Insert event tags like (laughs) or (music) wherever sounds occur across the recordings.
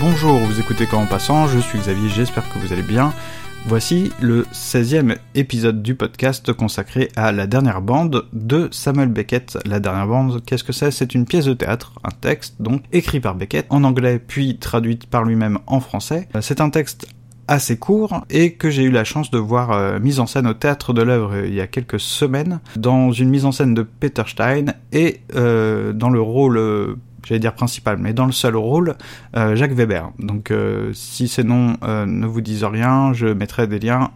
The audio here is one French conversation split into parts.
Bonjour, vous écoutez Quand en passant, je suis Xavier, j'espère que vous allez bien. Voici le 16e épisode du podcast consacré à La dernière bande de Samuel Beckett. La dernière bande, qu'est-ce que c'est? C'est une pièce de théâtre, un texte donc écrit par Beckett en anglais puis traduit par lui-même en français. C'est un texte assez court et que j'ai eu la chance de voir euh, mise en scène au théâtre de l'œuvre euh, il y a quelques semaines dans une mise en scène de Peter Stein et euh, dans le rôle euh, j'allais dire principal, mais dans le seul rôle, euh, Jacques Weber. Donc euh, si ces noms euh, ne vous disent rien, je mettrai des liens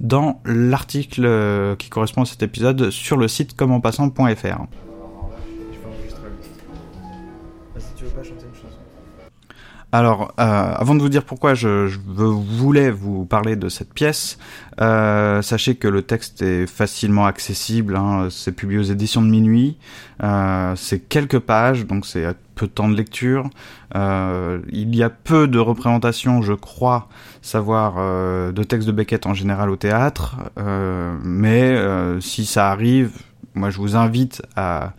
dans l'article qui correspond à cet épisode sur le site commenpassant.fr. Alors, euh, avant de vous dire pourquoi je, voulais vous parler de cette pièce, euh, sachez que le texte est facilement accessible. hein, c'est publié aux éditions de minuit. Euh, c'est quelques pages, donc c'est peu de temps de lecture. Il y a peu de représentations, je crois, savoir de textes de Beckett en général au théâtre. Mais si ça arrive, moi je vous invite à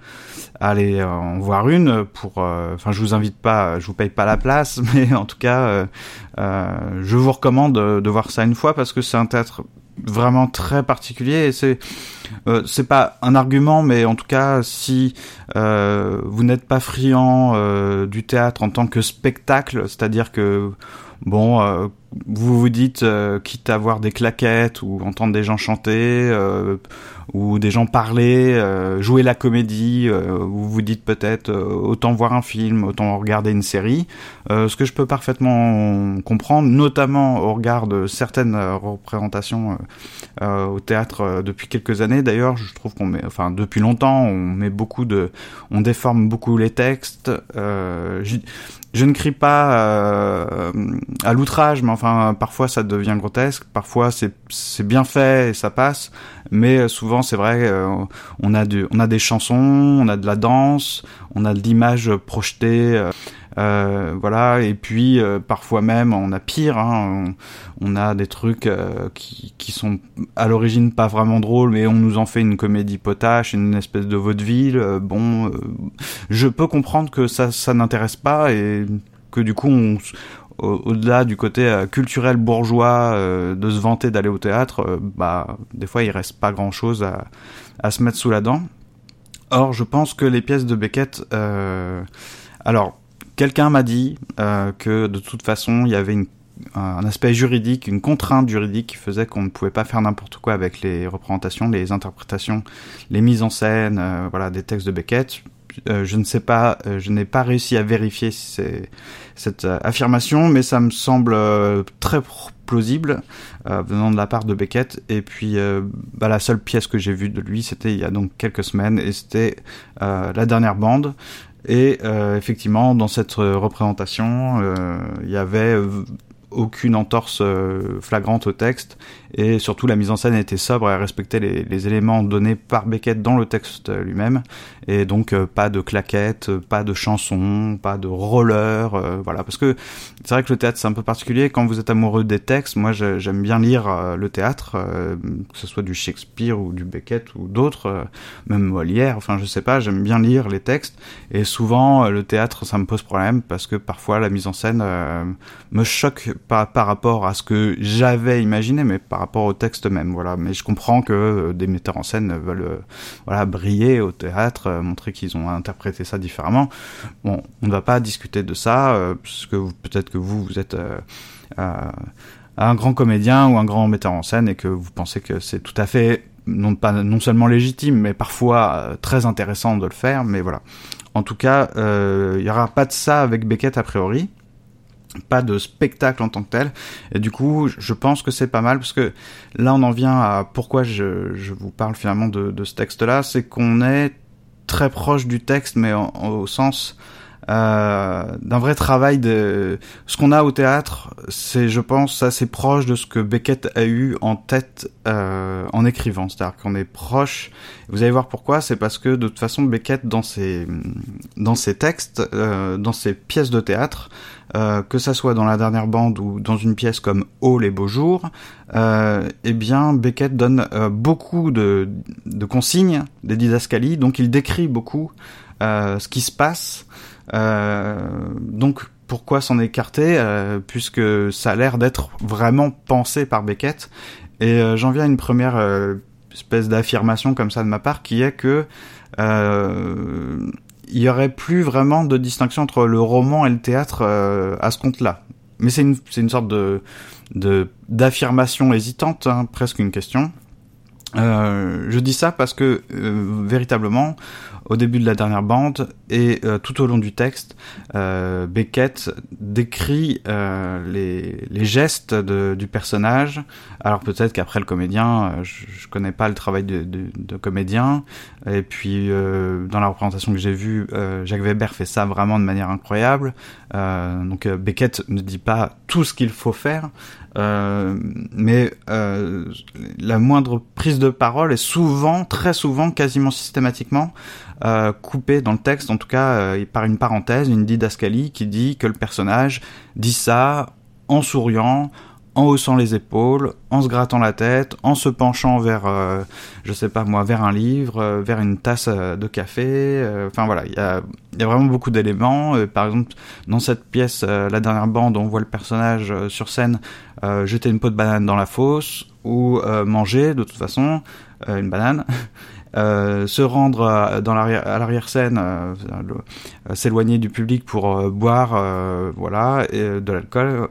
aller euh, en voir une pour euh, enfin je vous invite pas je vous paye pas la place (laughs) mais en tout cas euh, euh, je vous recommande de, de voir ça une fois parce que c'est un théâtre vraiment très particulier et c'est euh, c'est pas un argument mais en tout cas si euh, vous n'êtes pas friand euh, du théâtre en tant que spectacle c'est-à-dire que bon vous vous dites quitte à voir des claquettes ou entendre des gens chanter ou des gens parler, jouer la comédie, vous vous dites peut-être autant voir un film, autant regarder une série, ce que je peux parfaitement comprendre, notamment au regard de certaines représentations au théâtre depuis quelques années. D'ailleurs, je trouve qu'on met, enfin depuis longtemps, on met beaucoup de, on déforme beaucoup les textes. Euh, je, ne crie pas euh, à l'outrage, mais enfin parfois ça devient grotesque, parfois c'est c'est bien fait et ça passe, mais euh, souvent c'est vrai, on a du, on a des chansons, on a de la danse, on a de l'image projetée, voilà, et puis euh, parfois même on a pire, hein, on, a des trucs euh, qui, qui sont à l'origine pas vraiment drôles, mais on nous en fait une comédie potache, une espèce de vaudeville. euh, bon, euh, je peux comprendre que ça, ça n'intéresse pas et que du coup au-delà du côté euh, culturel bourgeois euh, de se vanter d'aller au théâtre, euh, bah des fois il reste pas grand chose à, à se mettre sous la dent. Or, je pense que les pièces de Beckett, euh, alors quelqu'un m'a dit euh, que de toute façon il y avait un aspect juridique, une contrainte juridique qui faisait qu'on ne pouvait pas faire n'importe quoi avec les représentations, les interprétations, les mises en scène, euh, voilà, des textes de Beckett. Euh, je ne sais pas, je n'ai pas réussi à vérifier cette affirmation, mais ça me semble très plausible venant de la part de Beckett. Et puis, bah, la seule pièce que j'ai vue de lui, c'était il y a donc quelques semaines, et c'était la dernière bande. Et euh, effectivement, dans cette euh, représentation, euh, il y avait aucune entorse flagrante au texte et surtout la mise en scène était sobre et respectait les, éléments donnés par Beckett dans le texte lui-même et donc euh, pas de claquettes, euh, pas de chansons, pas de roller, euh, voilà parce que c'est vrai que le théâtre c'est un peu particulier quand vous êtes amoureux des textes. Moi j'aime bien lire le théâtre, que ce soit du Shakespeare ou du Beckett ou d'autres, même Molière. Enfin je sais pas, j'aime bien lire les textes et souvent le théâtre ça me pose problème parce que parfois la mise en scène me choque pas par rapport à ce que j'avais imaginé, mais par rapport au texte même. Voilà. Mais je comprends que euh, des metteurs en scène veulent euh, voilà briller au théâtre, euh, montrer qu'ils ont interprété ça différemment. Bon, on ne va pas discuter de ça, euh, parce que vous- peut-être que vous vous êtes euh, euh, un grand comédien ou un grand metteur en scène et que vous pensez que c'est tout à fait non pas non seulement légitime, mais parfois euh, très intéressant de le faire. Mais voilà. En tout cas, euh, il y aura pas de ça avec Beckett a priori pas de spectacle en tant que tel. Et du coup, je pense que c'est pas mal parce que là, on en vient à pourquoi je, vous parle finalement de, ce texte-là, c'est qu'on est très proche du texte, mais au sens euh, d'un vrai travail de ce qu'on a au théâtre. C'est, je pense, assez proche de ce que Beckett a eu en tête euh, en écrivant. C'est-à-dire qu'on est proche. Vous allez voir pourquoi. C'est parce que de toute façon, Beckett dans ses dans ses textes, euh, dans ses pièces de théâtre, euh, que ça soit dans la dernière bande ou dans une pièce comme Oh les beaux jours, euh, eh bien Beckett donne beaucoup de, de consignes, des didascalies, donc il décrit beaucoup ce qui se passe. Euh, donc pourquoi s'en écarter euh, puisque ça a l'air d'être vraiment pensé par Beckett et euh, j'en viens à une première espèce d'affirmation comme ça de ma part qui est que il y aurait plus vraiment de distinction entre le roman et le théâtre euh, à ce compte-là. Mais c'est une, c'est une sorte de, de d'affirmation hésitante, hein, presque une question. Euh, je dis ça parce que euh, véritablement, au début de la dernière bande et euh, tout au long du texte, euh, Beckett décrit euh, les, gestes du personnage. Alors peut-être qu'après le comédien, je, connais pas le travail de, de, comédien. Et puis dans la représentation que j'ai vue, Jacques Weber fait ça vraiment de manière incroyable. Donc Beckett ne dit pas tout ce qu'il faut faire, euh, mais euh, la moindre prise de parole est souvent, très souvent, quasiment systématiquement euh, coupée dans le texte, en tout cas par une parenthèse, une didascalie qui dit que le personnage dit ça en souriant, en haussant les épaules, en se grattant la tête, en se penchant vers, euh, je sais pas moi, vers un livre, euh, vers une tasse euh, de café. Enfin voilà, il y a, vraiment beaucoup d'éléments. Par exemple, dans cette pièce, la dernière bande, on voit le personnage sur scène jeter une peau de banane dans la fosse ou manger de toute façon une banane. (laughs) Euh, se rendre à, dans l'arrière, à l'arrière-scène, euh, euh, s'éloigner du public pour euh, boire, euh, voilà, euh, de l'alcool.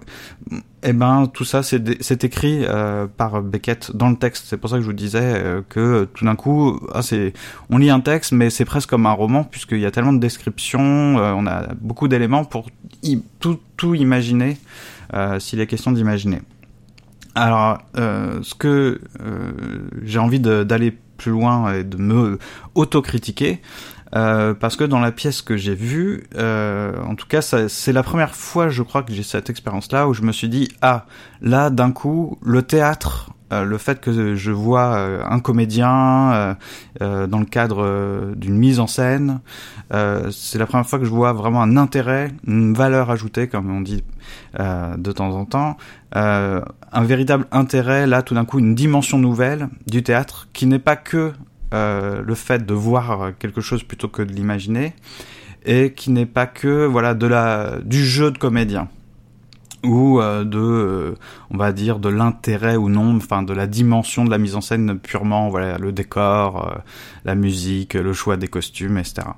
Eh ben, tout ça, c'est écrit euh, par Beckett dans le texte. C'est pour ça que je vous disais euh, que euh, tout d'un coup, ah, on lit un texte, mais c'est presque comme un roman puisqu'il y a tellement de descriptions, euh, on a beaucoup d'éléments pour tout, tout imaginer, euh, s'il est question d'imaginer. Alors, euh, ce que euh, j'ai envie d'aller plus loin et de me autocritiquer, euh, parce que dans la pièce que j'ai vue, euh, en tout cas, c'est la première fois, je crois, que j'ai cette expérience-là où je me suis dit ah là, d'un coup, le théâtre. euh, le fait que je vois euh, un comédien euh, dans le cadre d'une mise en scène, c'est la première fois que je vois vraiment un intérêt, une valeur ajoutée, comme on dit de temps en temps, un véritable intérêt, là tout d'un coup une dimension nouvelle du théâtre qui n'est pas que euh, le fait de voir quelque chose plutôt que de l'imaginer et qui n'est pas que voilà de la du jeu de comédien ou euh, de euh, on va dire de l'intérêt ou non enfin de la dimension de la mise en scène purement voilà le décor la musique le choix des costumes etc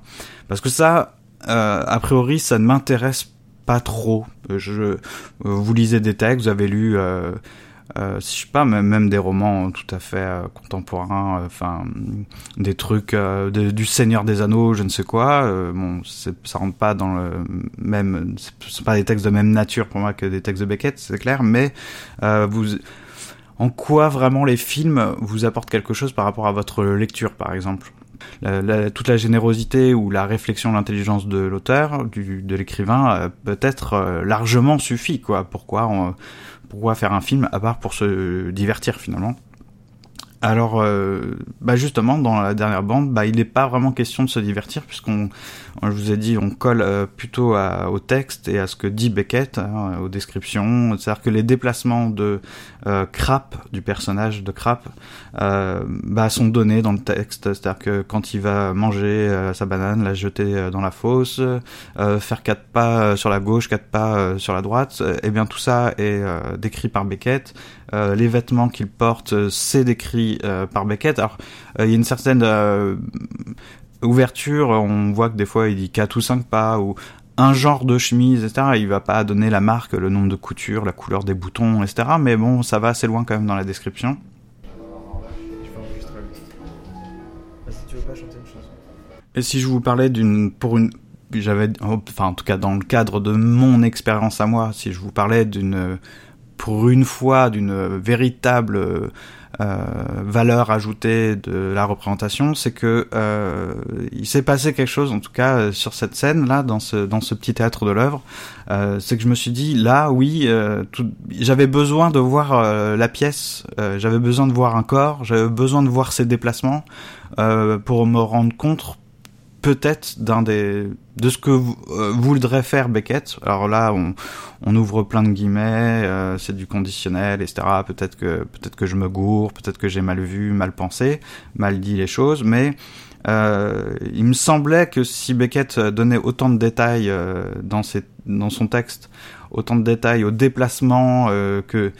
parce que ça a priori ça ne m'intéresse pas trop. Je vous lisez des textes vous avez lu euh, euh, je sais pas même, des romans tout à fait euh, contemporains euh, enfin des trucs euh, du Seigneur des Anneaux je ne sais quoi euh, bon ça rentre pas dans le même c'est pas des textes de même nature pour moi que des textes de Beckett c'est clair mais euh, vous en quoi vraiment les films vous apportent quelque chose par rapport à votre lecture par exemple? Toute la générosité ou la réflexion, l'intelligence de l'auteur, de l'écrivain, euh, peut-être euh, largement suffit. Quoi. Pourquoi, pourquoi faire un film à part pour se divertir finalement alors, euh, bah justement, dans la dernière bande, bah, il n'est pas vraiment question de se divertir, puisqu'on, je vous ai dit, on colle euh, plutôt au texte et à ce que dit Beckett, hein, aux descriptions. C'est-à-dire que les déplacements de euh, Crap, du personnage de Crap, euh, bah, sont donnés dans le texte. C'est-à-dire que quand il va manger sa banane, la jeter dans la fosse, faire quatre pas sur la gauche, quatre pas sur la droite, eh bien tout ça est décrit par Beckett. Euh, les vêtements qu'il porte, euh, c'est décrit euh, par Beckett. Alors, il y a une certaine ouverture, on voit que des fois il dit quatre ou cinq pas, ou un genre de chemise, etc. Il va pas donner la marque, le nombre de coutures, la couleur des boutons, etc. Mais bon, ça va assez loin quand même dans la description. Et si je vous parlais d'une, pour une, j'avais, enfin en tout cas dans le cadre de mon expérience à moi, si je vous parlais d'une, pour une fois d'une véritable valeur ajoutée de la représentation, c'est que il s'est passé quelque chose, en tout cas sur cette scène là, dans ce dans ce petit théâtre de l'œuvre, c'est que je me suis dit là, oui, j'avais besoin de voir la pièce, j'avais besoin de voir un corps, j'avais besoin de voir ses déplacements pour me rendre compte peut-être d'un des de ce que euh, voudrait faire Beckett. Alors là, on, on ouvre plein de guillemets, euh, c'est du conditionnel, etc. Peut-être que peut-être que je me gourre, peut-être que j'ai mal vu, mal pensé, mal dit les choses, mais euh, il me semblait que si Beckett donnait autant de détails euh, dans, ses, dans son texte, autant de détails au déplacement, que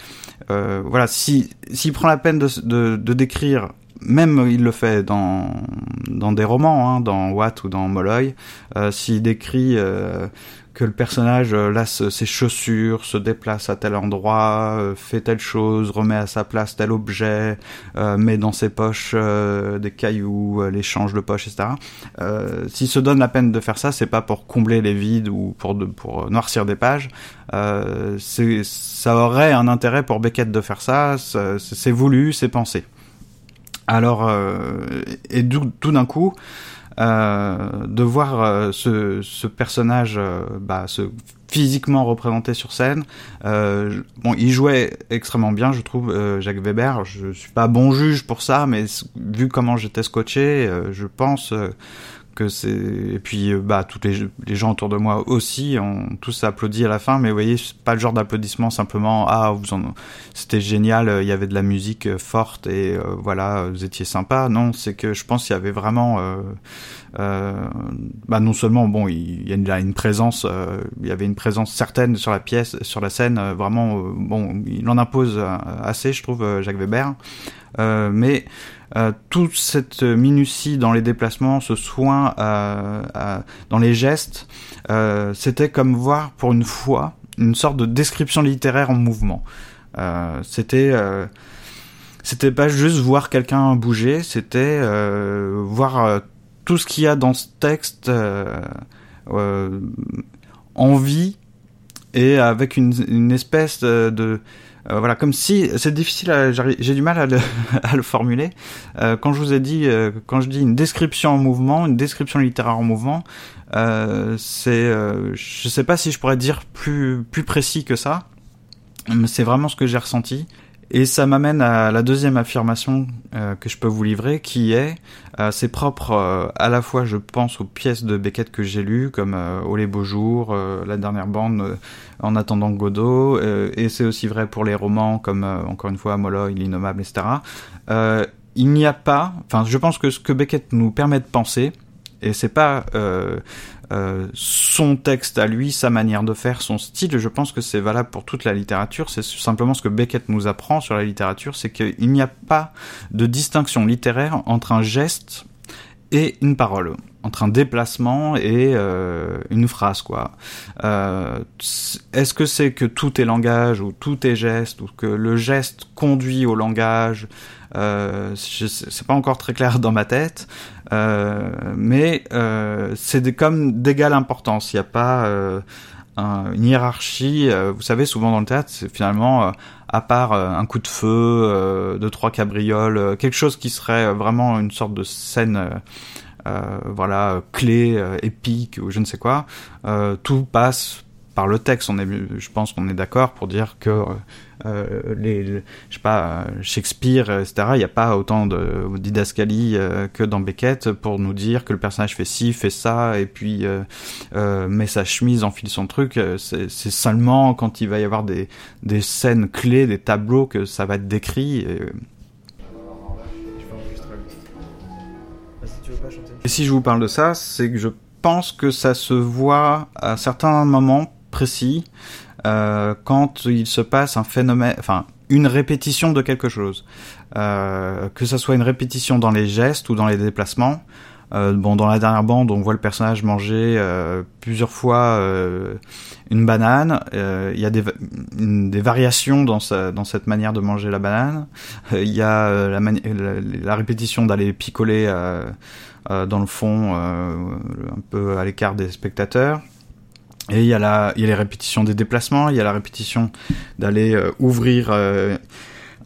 voilà, si s'il prend la peine de, de, de décrire même il le fait dans dans des romans, hein, dans Watt ou dans Molloy, euh, s'il décrit euh, que le personnage euh, lasse ses chaussures, se déplace à tel endroit, euh, fait telle chose, remet à sa place tel objet, met dans ses poches des cailloux, les change de poche, etc. s'il se donne la peine de faire ça, c'est pas pour combler les vides ou pour de, pour noircir des pages. ça aurait un intérêt pour Beckett de faire ça. C'est voulu, c'est pensé. Alors, euh, et tout d'un coup, euh, de voir euh, ce, personnage bah, se physiquement représenté sur scène. bon, il jouait extrêmement bien, je trouve, Jacques Weber. Je suis pas bon juge pour ça, mais vu comment j'étais scotché, je pense que c'est et puis bah tous les, gens autour de moi aussi ont tous applaudi à la fin mais vous voyez c'est pas le genre d'applaudissement simplement ah vous en c'était génial il y avait de la musique forte et euh, voilà vous étiez sympa non c'est que je pense qu'il y avait vraiment euh, euh, bah non seulement bon il, y a une, présence euh, il y avait une présence certaine sur la pièce sur la scène vraiment bon il en impose assez je trouve Jacques Weber. Mais euh, toute cette minutie dans les déplacements, ce soin euh, dans les gestes, euh, c'était comme voir pour une fois une sorte de description littéraire en mouvement. c'était c'était pas juste voir quelqu'un bouger, c'était voir tout ce qu'il y a dans ce texte en vie et avec une espèce de euh, voilà, comme si c'est difficile, j'ai du mal à le, (laughs) à le formuler. Euh, quand je vous ai dit, euh, quand je dis une description en mouvement, une description littéraire en mouvement, euh, c'est, je sais pas si je pourrais dire plus plus précis que ça, mais c'est vraiment ce que j'ai ressenti. Et ça m'amène à la deuxième affirmation euh, que je peux vous livrer, qui est, euh, c'est propre euh, à la fois, je pense, aux pièces de Beckett que j'ai lues, comme Oh les beaux jours, La dernière bande, En attendant Godot, et c'est aussi vrai pour les romans comme, encore une fois, Molloy, L'Innommable, etc. il n'y a pas, enfin, je pense que ce que Beckett nous permet de penser, et c'est pas euh, son texte à lui, sa manière de faire, son style, je pense que c'est valable pour toute la littérature. C'est simplement ce que Beckett nous apprend sur la littérature, c'est qu'il n'y a pas de distinction littéraire entre un geste et une parole entre un déplacement et euh, une phrase quoi. Euh, Est-ce que c'est que tout est langage ou tout est geste ou que le geste conduit au langage? Euh, C'est pas encore très clair dans ma tête, euh, mais euh, c'est comme d'égale importance. Il n'y a pas euh, une hiérarchie. vous savez, souvent dans le théâtre, c'est finalement à part un coup de feu, deux trois cabrioles, quelque chose qui serait vraiment une sorte de scène euh, voilà, clé, euh, épique ou je ne sais quoi, euh, tout passe par le texte. On est, je pense qu'on est d'accord pour dire que euh, les, je sais pas, Shakespeare, etc. Il n'y a pas autant de didascalie euh, que dans Beckett pour nous dire que le personnage fait ci, fait ça, et puis euh, met sa chemise, enfile son truc. C'est seulement quand il va y avoir des, des scènes clés, des tableaux que ça va être décrit. Et, Et si je vous parle de ça, c'est que je pense que ça se voit à certains moments précis euh, quand il se passe un phénomène, enfin une répétition de quelque chose, euh, que ça soit une répétition dans les gestes ou dans les déplacements. Euh, bon, dans la dernière bande, on voit le personnage manger euh, plusieurs fois euh, une banane. Il y a des, des variations dans, sa, dans cette manière de manger la banane. Il y a la, la, la, répétition d'aller picoler euh, dans le fond, euh, un peu à l'écart des spectateurs. Et il y, a la, il y a les répétitions des déplacements, il y a la répétition d'aller euh, ouvrir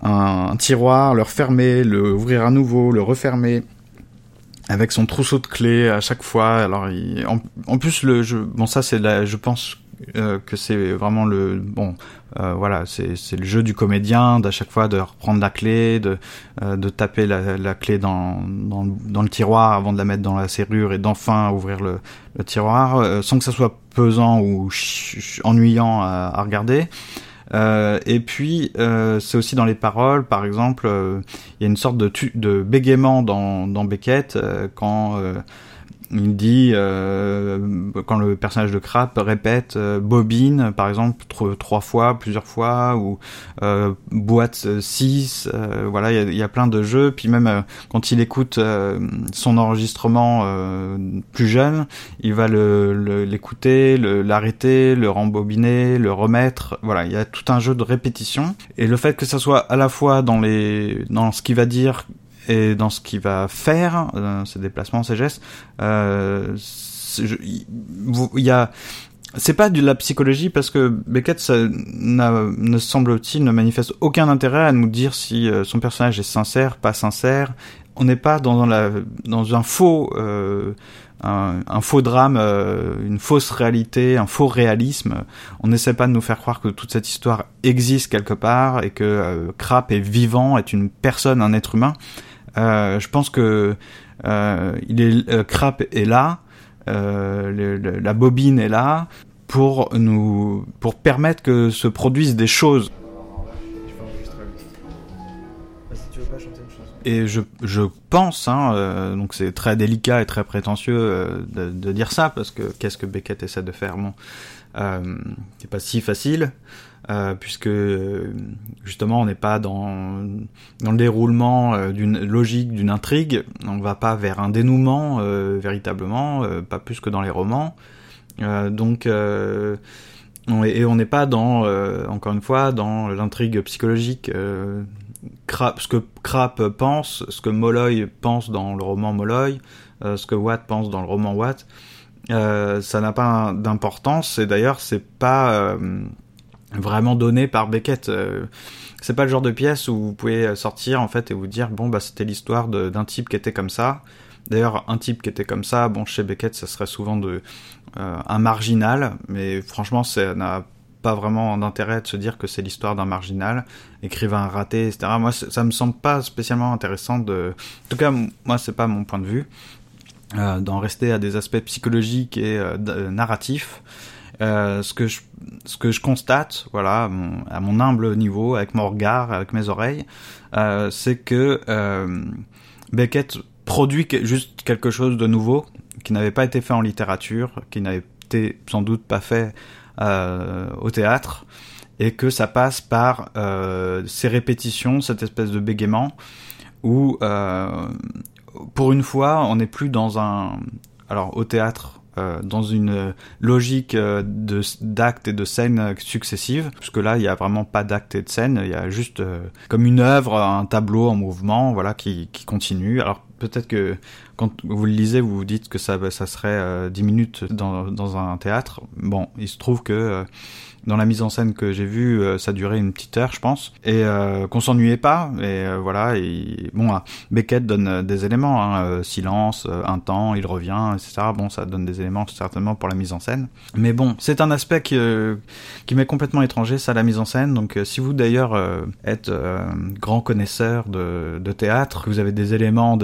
un, tiroir, le refermer, le ouvrir à nouveau, le refermer avec son trousseau de clés à chaque fois. Alors, en, plus, le jeu, bon, ça, c'est je pense euh, que c'est vraiment le bon euh, voilà c'est le jeu du comédien d'à chaque fois de reprendre la clé de euh, de taper la, la clé dans, dans dans le tiroir avant de la mettre dans la serrure et d'enfin ouvrir le, le tiroir euh, sans que ça soit pesant ou ennuyant à, à regarder. Euh, et puis, euh, c'est aussi dans les paroles, par exemple, il y a une sorte de, de bégaiement dans, dans Beckett quand il dit euh, quand le personnage de Crap répète euh, bobine par exemple trois fois plusieurs fois ou euh, boîte 6 euh, voilà il y a, plein de jeux. Puis même quand il écoute son enregistrement plus jeune il va le l'écouter le, l'arrêter le rembobiner le remettre. Voilà il y a tout un jeu de répétition. Et le fait que ça soit à la fois dans les dans ce qu'il va dire et dans ce qu'il va faire, euh, ses déplacements, ses gestes, euh, il y a c'est pas de la psychologie parce que Beckett ça ne semble-t-il ne manifeste aucun intérêt à nous dire si euh, son personnage est sincère, pas sincère. On n'est pas dans la dans un faux euh, un, faux drame, euh, une fausse réalité, un faux réalisme. On n'essaie pas de nous faire croire que toute cette histoire existe quelque part et que euh, Crap est vivant, est une personne, un être humain. Euh, je pense que euh, il est euh, Crap est là, la bobine est là pour nous pour permettre que se produisent des choses. Et je, je pense, hein, euh, donc c'est très délicat et très prétentieux euh, de, de, dire ça, parce que qu'est-ce que Beckett essaie de faire? Bon, euh, c'est pas si facile. Euh, puisque justement on n'est pas dans, dans le déroulement euh, d'une logique d'une intrigue, on va pas vers un dénouement euh, véritablement, pas plus que dans les romans. donc on et on n'est pas dans encore une fois dans l'intrigue psychologique. Crap, ce que Crap pense, ce que Molloy pense dans le roman Molloy, ce que Watt pense dans le roman Watt, ça n'a pas d'importance et d'ailleurs c'est pas vraiment donné par Beckett. Euh, c'est pas le genre de pièce où vous pouvez sortir en fait et vous dire bon bah c'était l'histoire d'un type qui était comme ça. D'ailleurs un type qui était comme ça, bon chez Beckett ça serait souvent de euh, un marginal, mais franchement ça n'a pas vraiment d'intérêt de se dire que c'est l'histoire d'un marginal, écrivain raté, etc. Moi ça me semble pas spécialement intéressant de, en tout cas moi c'est pas mon point de vue, euh, d'en rester à des aspects psychologiques et euh, narratifs. Euh, ce que je ce que je constate, voilà, à mon, humble niveau, avec mon regard, avec mes oreilles, euh, c'est que euh, Beckett produit juste quelque chose de nouveau qui n'avait pas été fait en littérature, qui n'avait été sans doute pas fait au théâtre, et que ça passe par ces répétitions, cette espèce de bégaiement, où pour une fois, on n'est plus dans un... Alors au théâtre, euh, dans une logique euh, de d'actes et de scènes successives, puisque là il y a vraiment pas d'actes et de scènes, il y a juste euh, comme une œuvre, un tableau en mouvement, voilà, qui, qui continue. Alors peut-être que quand vous le lisez, vous vous dites que ça, ça serait 10 minutes dans, dans un théâtre. Bon, il se trouve que dans la mise en scène que j'ai vue, euh, ça durait une petite heure, je pense, et euh, qu'on s'ennuyait pas. Et euh, voilà. Et bon, ah, Beckett donne des éléments, hein, silence, un temps, il revient, etc. Bon, ça donne des éléments certainement pour la mise en scène. Mais bon, c'est un aspect qui, qui m'est complètement étranger, ça, la mise en scène. Donc, si vous d'ailleurs êtes grand connaisseur de, de théâtre, que vous avez des éléments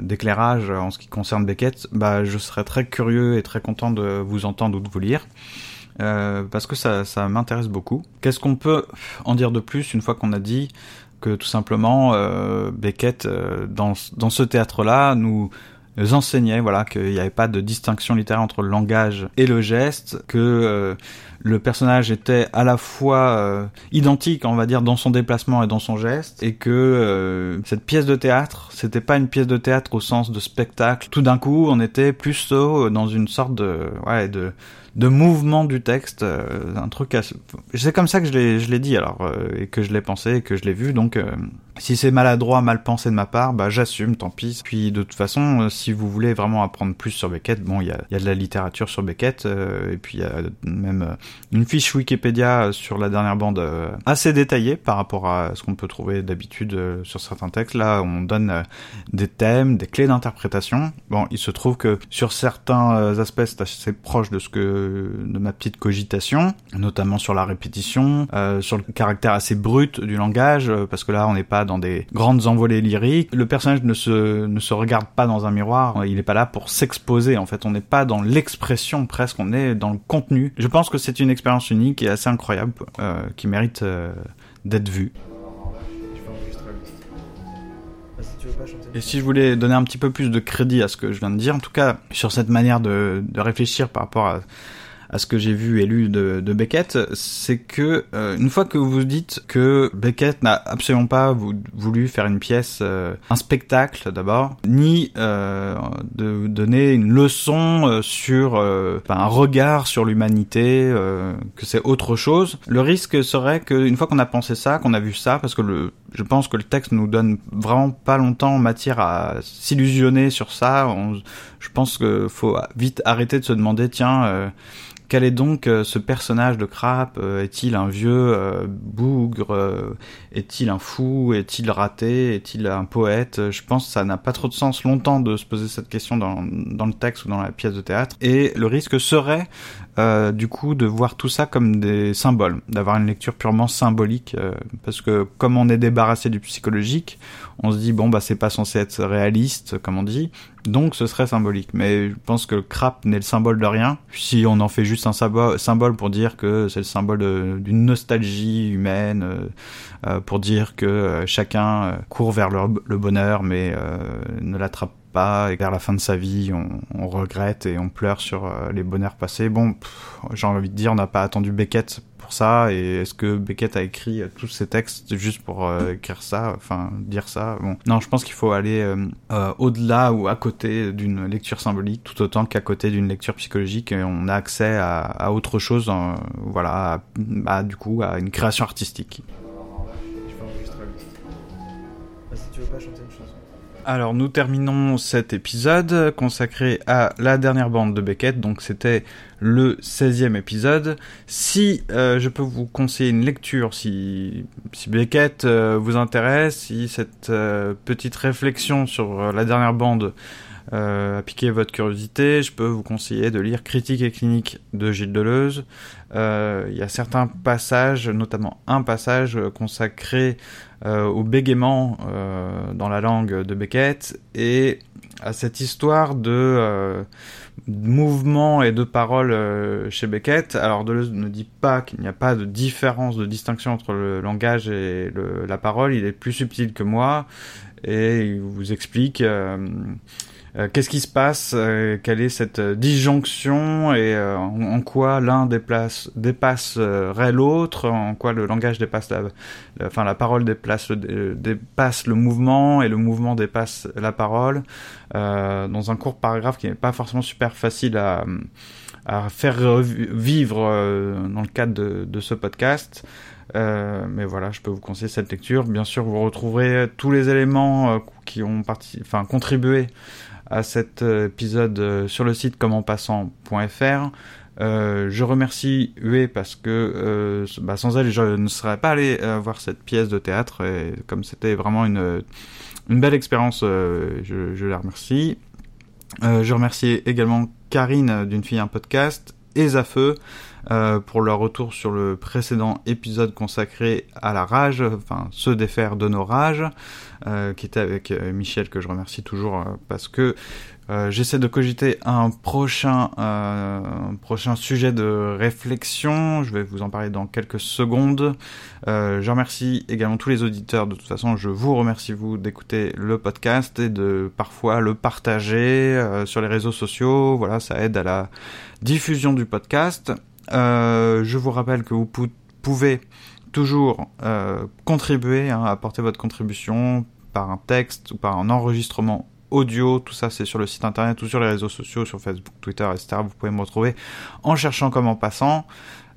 d'éclairage en ce qui concerne Beckett, bah, je serais très curieux et très content de vous entendre ou de vous lire. Euh, parce que ça, ça m'intéresse beaucoup. Qu'est-ce qu'on peut en dire de plus une fois qu'on a dit que tout simplement euh, Beckett euh, dans, dans ce théâtre-là nous enseignait voilà qu'il n'y avait pas de distinction littéraire entre le langage et le geste, que le personnage était à la fois identique, on va dire, dans son déplacement et dans son geste, et que cette pièce de théâtre, c'était pas une pièce de théâtre au sens de spectacle. Tout d'un coup, on était plus dans une sorte de ouais de de mouvement du texte, un truc. Assez... C'est comme ça que je l'ai je l'ai dit alors et que je l'ai pensé et que je l'ai vu donc Si c'est maladroit, mal pensé de ma part, bah j'assume, tant pis. Puis de toute façon, euh, si vous voulez vraiment apprendre plus sur Beckett, bon, il y a, de la littérature sur Beckett, euh, et puis il y a même euh, une fiche Wikipédia sur la dernière bande assez détaillée par rapport à ce qu'on peut trouver d'habitude sur certains textes. Là, on donne des thèmes, des clés d'interprétation. Bon, il se trouve que sur certains aspects, c'est assez proche de ce que de ma petite cogitation, notamment sur la répétition, sur le caractère assez brut du langage, parce que là, on n'est pas dans des grandes envolées lyriques. Le personnage ne se, ne se regarde pas dans un miroir, il n'est pas là pour s'exposer, en fait, on n'est pas dans l'expression presque, on est dans le contenu. Je pense que c'est une expérience unique et assez incroyable, euh, qui mérite euh, d'être vue. Et si je voulais donner un petit peu plus de crédit à ce que je viens de dire, en tout cas sur cette manière de, de réfléchir par rapport à à ce que j'ai vu et lu de, de Beckett, c'est que euh, une fois que vous dites que Beckett n'a absolument pas voulu faire une pièce, euh, un spectacle d'abord, ni euh, de donner une leçon sur un regard sur l'humanité, que c'est autre chose, le risque serait qu'une fois qu'on a pensé ça, qu'on a vu ça, parce que le, je pense que le texte nous donne vraiment pas longtemps en matière à s'illusionner sur ça. je pense qu'il faut vite arrêter de se demander, tiens, quel est donc euh, ce personnage de Crap euh, Est-il un vieux euh, bougre Est-il un fou Est-il raté Est-il un poète Je pense que ça n'a pas trop de sens longtemps de se poser cette question dans, dans le texte ou dans la pièce de théâtre. Et le risque serait du coup de voir tout ça comme des symboles, d'avoir une lecture purement symbolique, parce que comme on est débarrassé du psychologique, on se dit bon bah c'est pas censé être réaliste comme on dit, donc ce serait symbolique. Mais je pense que le crap n'est le symbole de rien. Si on en fait juste un symbole pour dire que c'est le symbole d'une nostalgie humaine, euh, pour dire que chacun court vers le, bonheur mais ne l'attrape et vers la fin de sa vie, on, regrette et on pleure sur euh, les bonheurs passés. Bon, j'ai envie de dire, on n'a pas attendu Beckett ça, et est-ce que Beckett a écrit euh, tous ces textes juste pour euh, écrire ça, enfin dire ça? Bon, non, je pense qu'il faut aller au-delà ou à côté d'une lecture symbolique, tout autant qu'à côté d'une lecture psychologique, et on a accès à, autre chose, voilà, à, du coup, à une création artistique. Ah, si tu veux pas chanter une chanson. Alors nous terminons cet épisode consacré à la dernière bande de Beckett, donc c'était le 16e épisode. Si euh, je peux vous conseiller une lecture, si, Beckett euh, vous intéresse, si cette euh, petite réflexion sur la dernière bande a piqué votre curiosité, je peux vous conseiller de lire Critique et clinique de Gilles Deleuze. Il y a certains passages, notamment un passage consacré au bégaiement euh, dans la langue de Beckett et à cette histoire de euh, mouvement et de parole chez Beckett. Alors Deleuze ne dit pas qu'il n'y a pas de différence, de distinction entre le langage et la parole, il est plus subtil que moi et il vous explique euh, qu'est-ce qui se passe, euh, quelle est cette euh, disjonction et en, quoi l'un déplace, dépasserait l'autre, en quoi le langage dépasse la, enfin la parole déplace dépasse le mouvement et le mouvement dépasse la parole, dans un court paragraphe qui n'est pas forcément super facile à, à faire vivre dans le cadre de, de ce podcast. Euh, mais voilà, je peux vous conseiller cette lecture. Bien sûr, vous retrouverez tous les éléments qui ont parti, enfin, contribué à cet euh, épisode euh, sur le site commentpassant.fr. Euh, je remercie Hue parce que bah, sans elle je ne serais pas allé voir cette pièce de théâtre et comme c'était vraiment une, une belle expérience, je, je, la remercie. je remercie également Karine d'une fille un podcast et Zafeu euh, pour leur retour sur le précédent épisode consacré à la rage, enfin se défaire de nos rages, euh, qui était avec euh, Michel que je remercie toujours parce que j'essaie de cogiter un prochain, un prochain sujet de réflexion. Je vais vous en parler dans quelques secondes. je remercie également tous les auditeurs. De toute façon, je vous remercie vous d'écouter le podcast et de parfois le partager sur les réseaux sociaux. Voilà, ça aide à la diffusion du podcast. Euh, je vous rappelle que vous pouvez toujours euh, contribuer, hein, apporter votre contribution par un texte ou par un enregistrement audio, tout ça c'est sur le site internet ou sur les réseaux sociaux, sur Facebook, Twitter, etc. Vous pouvez me retrouver en cherchant comme en passant.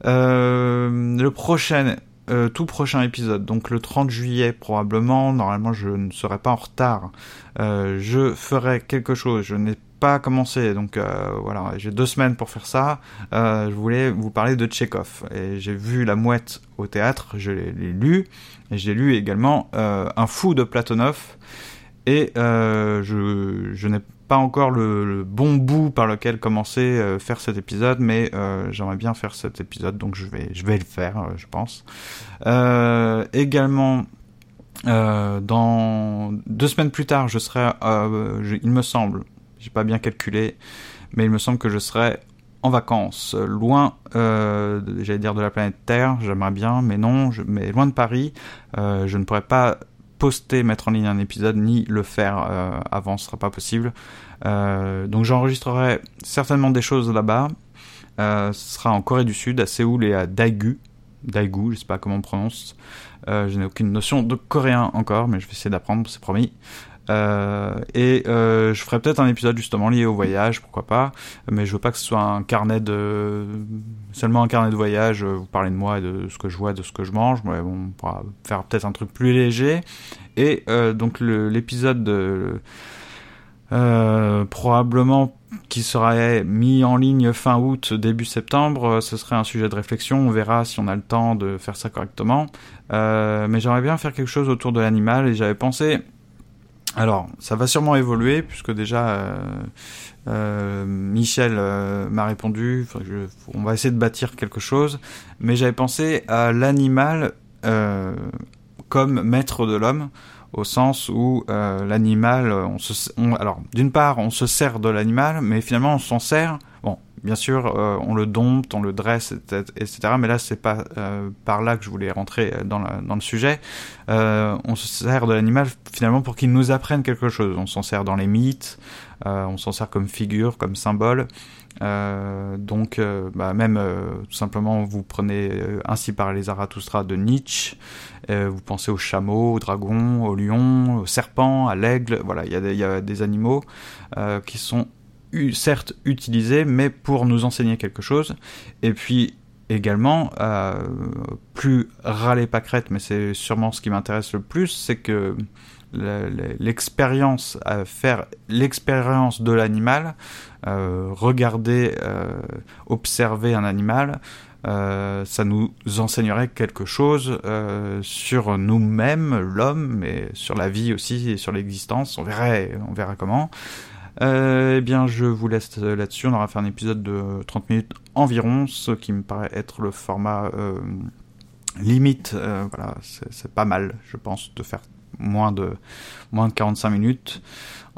Euh, le prochain euh, tout prochain épisode, donc le 30 juillet probablement, normalement je ne serai pas en retard, euh, je ferai quelque chose, je n'ai pas commencé, donc euh, voilà, j'ai deux semaines pour faire ça, je voulais vous parler de Tchekhov, et j'ai vu La Mouette au théâtre, je l'ai lu, et j'ai lu également Un fou de Platonov, et je, je n'ai pas encore le, bon bout par lequel commencer euh, faire cet épisode, mais euh, j'aimerais bien faire cet épisode, donc je vais, je vais le faire, euh, je pense. également, dans deux semaines plus tard, je serai, il me semble, j'ai pas bien calculé, mais il me semble que je serai en vacances, loin, j'allais dire de la planète Terre, j'aimerais bien, mais non, je, mais loin de Paris, je ne pourrais pas poster, mettre en ligne un épisode, ni le faire euh, avant, ce sera pas possible. Euh, donc j'enregistrerai certainement des choses là-bas. Euh, ce sera en Corée du Sud, à Séoul et à Daegu. Daegu, je sais pas comment on prononce. je n'ai aucune notion de coréen encore, mais je vais essayer d'apprendre, c'est promis. Euh, et euh, je ferai peut-être un épisode justement lié au voyage, pourquoi pas. Mais je veux pas que ce soit un carnet de seulement un carnet de voyage. Vous parlez de moi et de ce que je vois, de ce que je mange. Mais bon, on pourra faire peut-être un truc plus léger. Et euh, donc l'épisode de probablement qui sera mis en ligne fin août, début septembre, ce serait un sujet de réflexion. On verra si on a le temps de faire ça correctement. mais j'aimerais bien faire quelque chose autour de l'animal et j'avais pensé alors, ça va sûrement évoluer, puisque déjà, euh, euh, Michel euh, m'a répondu, on va essayer de bâtir quelque chose, mais j'avais pensé à l'animal comme maître de l'homme, au sens où l'animal, on se, alors d'une part, on se sert de l'animal, mais finalement, on s'en sert bien sûr, euh, on le dompte, on le dresse, etc. Mais là, c'est pas euh, par là que je voulais rentrer euh, dans, le sujet. on se sert de l'animal finalement pour qu'il nous apprenne quelque chose. On s'en sert dans les mythes, on s'en sert comme figure, comme symbole. donc, bah, même tout simplement, vous prenez ainsi par les Zarathustra de Nietzsche, vous pensez au chameau, au dragon, au lion, au serpent, à l'aigle. Voilà, il y, a des animaux qui sont certes utilisé, mais pour nous enseigner quelque chose. Et puis également, euh, plus râler pas crête, mais c'est sûrement ce qui m'intéresse le plus, c'est que l'expérience, faire l'expérience de l'animal, euh, regarder, euh, observer un animal, ça nous enseignerait quelque chose sur nous-mêmes, l'homme, mais sur la vie aussi et sur l'existence. On verrait, on verra comment. Euh, eh bien, je vous laisse là-dessus. On aura fait un épisode de 30 minutes environ, ce qui me paraît être le format euh, limite. Euh, voilà, c'est pas mal, je pense, de faire moins de moins de 45 minutes.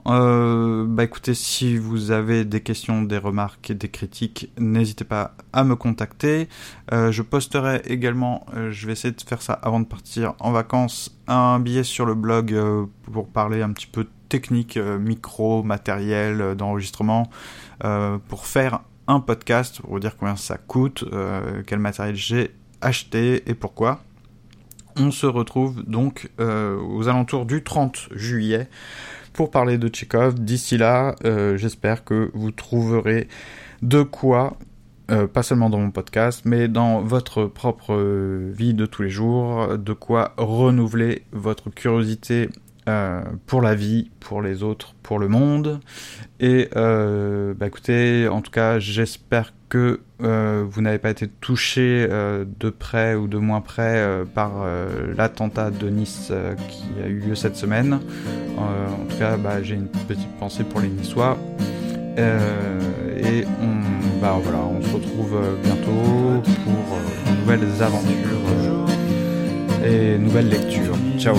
Euh, bah écoutez, si vous avez des questions, des remarques des critiques, n'hésitez pas à me contacter. Euh, je posterai également, euh, je vais essayer de faire ça avant de partir en vacances, un billet sur le blog pour parler un petit peu technique, micro, matériel d'enregistrement, pour faire un podcast, pour vous dire combien ça coûte, quel matériel j'ai acheté et pourquoi. On se retrouve donc aux alentours du 30 juillet pour parler de Tchekhov. D'ici là, euh, j'espère que vous trouverez de quoi, euh, pas seulement dans mon podcast, mais dans votre propre vie de tous les jours, de quoi renouveler votre curiosité euh, pour la vie, pour les autres, pour le monde. Et bah écoutez, en tout cas, j'espère que euh, vous n'avez pas été touché euh, de près ou de moins près euh, par l'attentat de Nice qui a eu lieu cette semaine. en tout cas, bah, j'ai une petite pensée pour les Niçois. et on, bah, voilà, on se retrouve bientôt pour de nouvelles aventures et nouvelles lectures. Ciao